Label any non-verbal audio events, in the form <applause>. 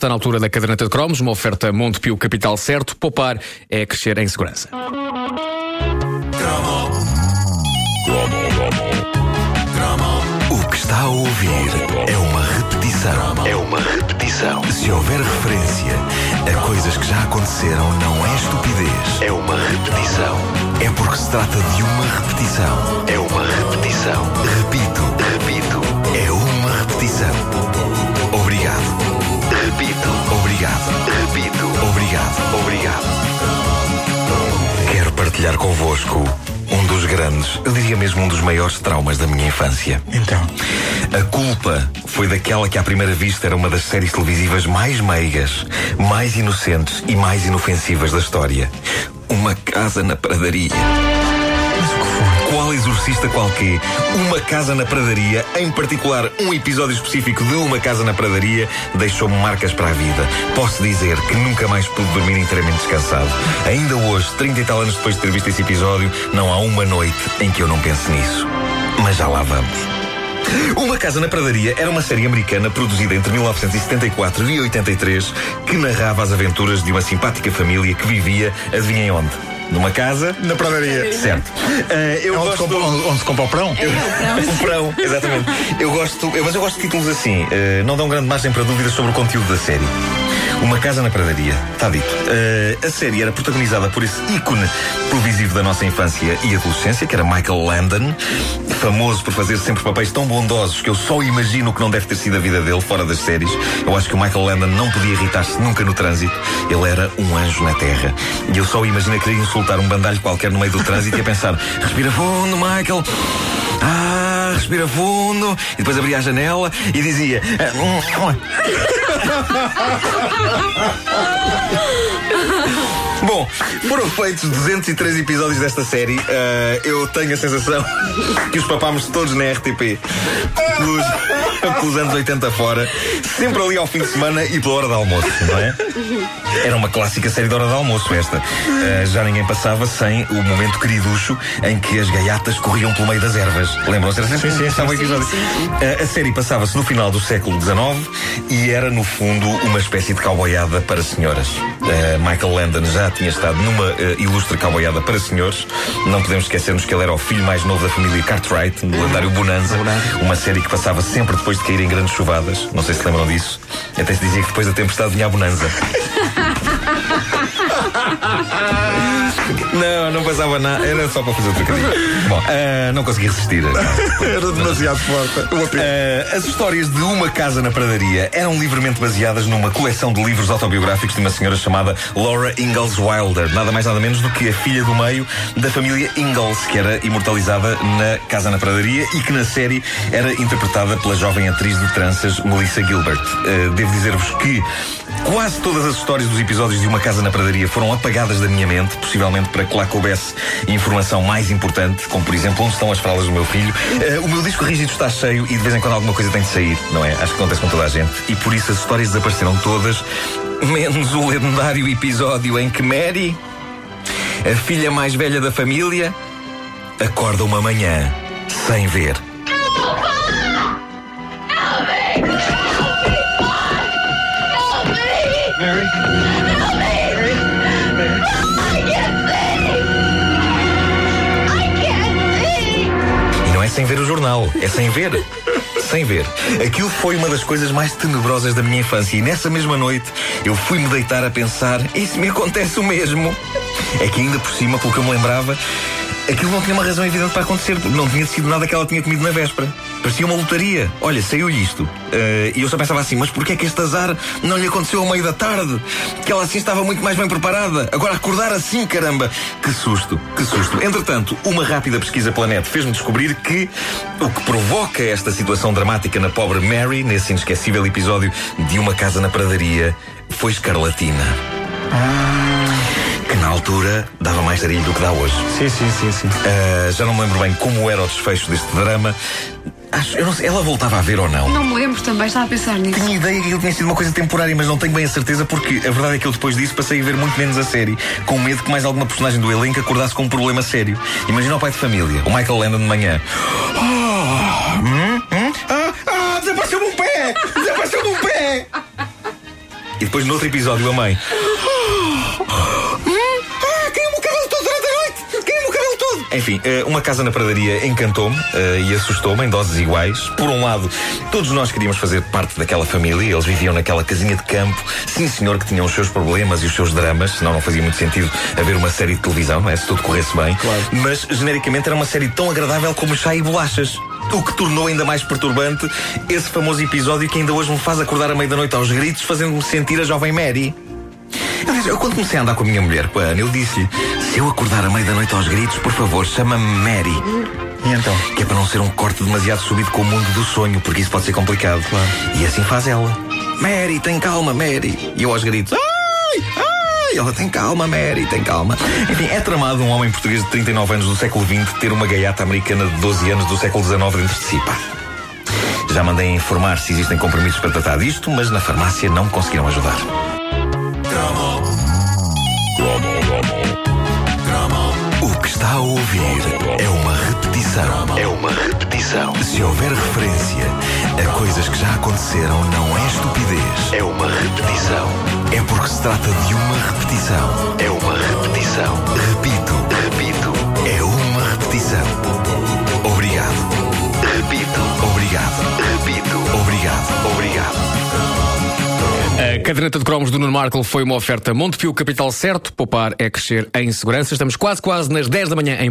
Está na altura da caderneta de cromos, uma oferta Montepio Capital Certo. Poupar é crescer em segurança. O que está a ouvir é uma repetição. É uma repetição. Se houver referência a coisas que já aconteceram, não é estupidez. É uma repetição. É porque se trata de uma repetição. É uma repetição. Repito, convosco um dos grandes, eu diria mesmo um dos maiores traumas da minha infância. Então, A culpa foi daquela que à primeira vista era uma das séries televisivas mais meigas, mais inocentes e mais inofensivas da história. Uma casa na pradaria. mas o que foi? Qual exorcista qualquer, uma casa na pradaria, em particular um episódio específico de uma casa na pradaria, deixou-me marcas para a vida. Posso dizer que nunca mais pude dormir inteiramente descansado. Ainda hoje, 30 e tal anos depois de ter visto esse episódio, não há uma noite em que eu não pense nisso. Mas já lá vamos. Uma Casa na Pradaria era uma série americana produzida entre 1974 e 83 que narrava as aventuras de uma simpática família que vivia, adivinhem onde? Numa casa Na pradaria. Certo. Eh, eu É onde, gosto... se compra, onde, onde se compra o pão? Um perão, <laughs> exatamente. Eu gosto, eu- mas eu gosto de títulos assim. eh, não dão grande margem para dúvidas sobre o conteúdo da série. Uma Casa na Pradaria, está dito. Eh, a série era protagonizada por esse ícone televisivo da nossa infância e adolescência, que era Michael Landon, famoso por fazer sempre papéis tão bondosos que eu só imagino que não deve ter sido a vida dele fora das séries. Eu acho que o Michael Landon não podia irritar-se nunca no trânsito. Ele era um anjo na terra. E eu só imagino querer insultar um bandalho qualquer no meio do trânsito e a pensar: respira fundo, Michael. Ah, respira fundo. E depois abria a janela e dizia. "Ah, Bom, foram feitos 203 episódios desta série. Ah, eu tenho a sensação que os papámos todos na RTP pelos, pelos anos 80 fora, sempre ali ao fim de semana e pela hora de almoço, não é? Era uma clássica série de hora de almoço esta. Ah, já ninguém passava sem o momento queriducho em que as gaiatas corriam pelo meio das ervas. Lembram-se? Era sempre Sim, sim, estava o episódio. Ah, a série passava-se no final do século XIX e era, no fundo, uma espécie de cowboyada para senhoras. Ah, Michael Landon já tinha estado numa ah, ilustre cowboyada para senhores. Não podemos esquecermos que ele era o filho mais novo da família Cartwright, no lendário Bonanza, uma série que passava sempre depois de cair em grandes chuvadas. Não sei se lembram disso. Até se dizia que depois da tempestade vinha a Bonanza. <laughs> Não, não passava nada. Era só para fazer o trocadilho. Bom, ah, não consegui resistir. <laughs> Era demasiado forte. Ah, as histórias de Uma Casa na Pradaria eram livremente baseadas numa coleção de livros autobiográficos de uma senhora chamada Laura Ingalls Wilder, nada mais nada menos do que a filha do meio da família Ingalls, que era imortalizada na Casa na Pradaria e que na série era interpretada pela jovem atriz de tranças Melissa Gilbert. Ah, devo dizer-vos que quase todas as histórias dos episódios de Uma Casa na Pradaria foram apagadas da minha mente, possivelmente para que lá coubesse informação mais importante, como por exemplo onde estão as fraldas do meu filho. Eh, o meu disco rígido está cheio e de vez em quando alguma coisa tem de sair, não é? Acho que acontece com toda a gente. E por isso as histórias desapareceram todas, menos o lendário episódio em que Mary, a filha mais velha da família, acorda uma manhã sem ver. E sem ver o jornal, é sem ver. Sem ver. Aquilo foi uma das coisas mais tenebrosas da minha infância. E nessa mesma noite eu fui-me deitar a pensar: isso me acontece o mesmo. É que ainda por cima, pelo que eu me lembrava, aquilo não tinha uma razão evidente para acontecer, não tinha sido nada que ela tinha comido na véspera. Parecia uma lotaria. Olha, saiu-lhe isto. Eh, e eu só pensava assim, mas porquê é que este azar não lhe aconteceu ao meio da tarde? Que ela assim estava muito mais bem preparada. Agora acordar assim, caramba! Que susto, que susto. Entretanto, uma rápida pesquisa pela net fez-me descobrir que o que provoca esta situação dramática na pobre Mary, nesse inesquecível episódio de Uma Casa na Pradaria, foi escarlatina. Na altura dava mais tarilho do que dá hoje. Sim, sim, sim, sim. Uh, já não me lembro bem como era o desfecho deste drama. Acho, eu não sei, ela voltava a ver ou não? Não me lembro também, estava a pensar nisso. Tinha ideia que aquilo tinha sido uma coisa temporária, mas não tenho bem a certeza porque a verdade é que eu depois disso passei a ver muito menos a série, com medo que mais alguma personagem do elenco acordasse com um problema sério. Imagina o pai de família, o Michael Landon de manhã. Ah, hum, hum, ah, ah, desapareceu-me um pé! Desapareceu-me um pé! E depois, no outro episódio, a mãe. Enfim, eh, uma casa na pradaria encantou-me eh, e assustou-me em doses iguais. Por um lado, todos nós queríamos fazer parte daquela família. Eles viviam naquela casinha de campo. Sim, senhor, que tinham os seus problemas e os seus dramas. Senão não fazia muito sentido haver uma série de televisão, não é? Se tudo corresse bem. Claro. Mas, genericamente, era uma série tão agradável como chá e bolachas. O que tornou ainda mais perturbante esse famoso episódio que ainda hoje me faz acordar à meia da noite aos gritos, fazendo-me sentir a jovem Mary. Aliás, eu quando comecei a andar com a minha mulher, com a Ana, eu disse-lhe: se eu acordar à meia da noite aos gritos, por favor, chama-me Mary. E então? Que é para não ser um corte demasiado subido com o mundo do sonho, porque isso pode ser complicado. Claro. E assim faz ela. Mary, tem calma, Mary. E eu aos gritos: ai, ai, ela tem calma, Mary, tem calma. Enfim, é tramado um homem português de 39 anos do século XX ter uma gaiata americana de 12 anos do século XIX dentro de si, pá. Já mandei informar se existem compromissos para tratar disto, mas na farmácia não me conseguiram ajudar. A ouvir é uma repetição. É uma repetição. Se houver referência a coisas que já aconteceram, não é estupidez. É uma repetição. É porque se trata de uma repetição. É uma repetição. Repito, repito. É uma repetição. Caderneta de cromos do Nuno Marco foi uma oferta Montepio Capital Certo. Poupar é crescer em segurança. Estamos quase, quase nas 10 da manhã em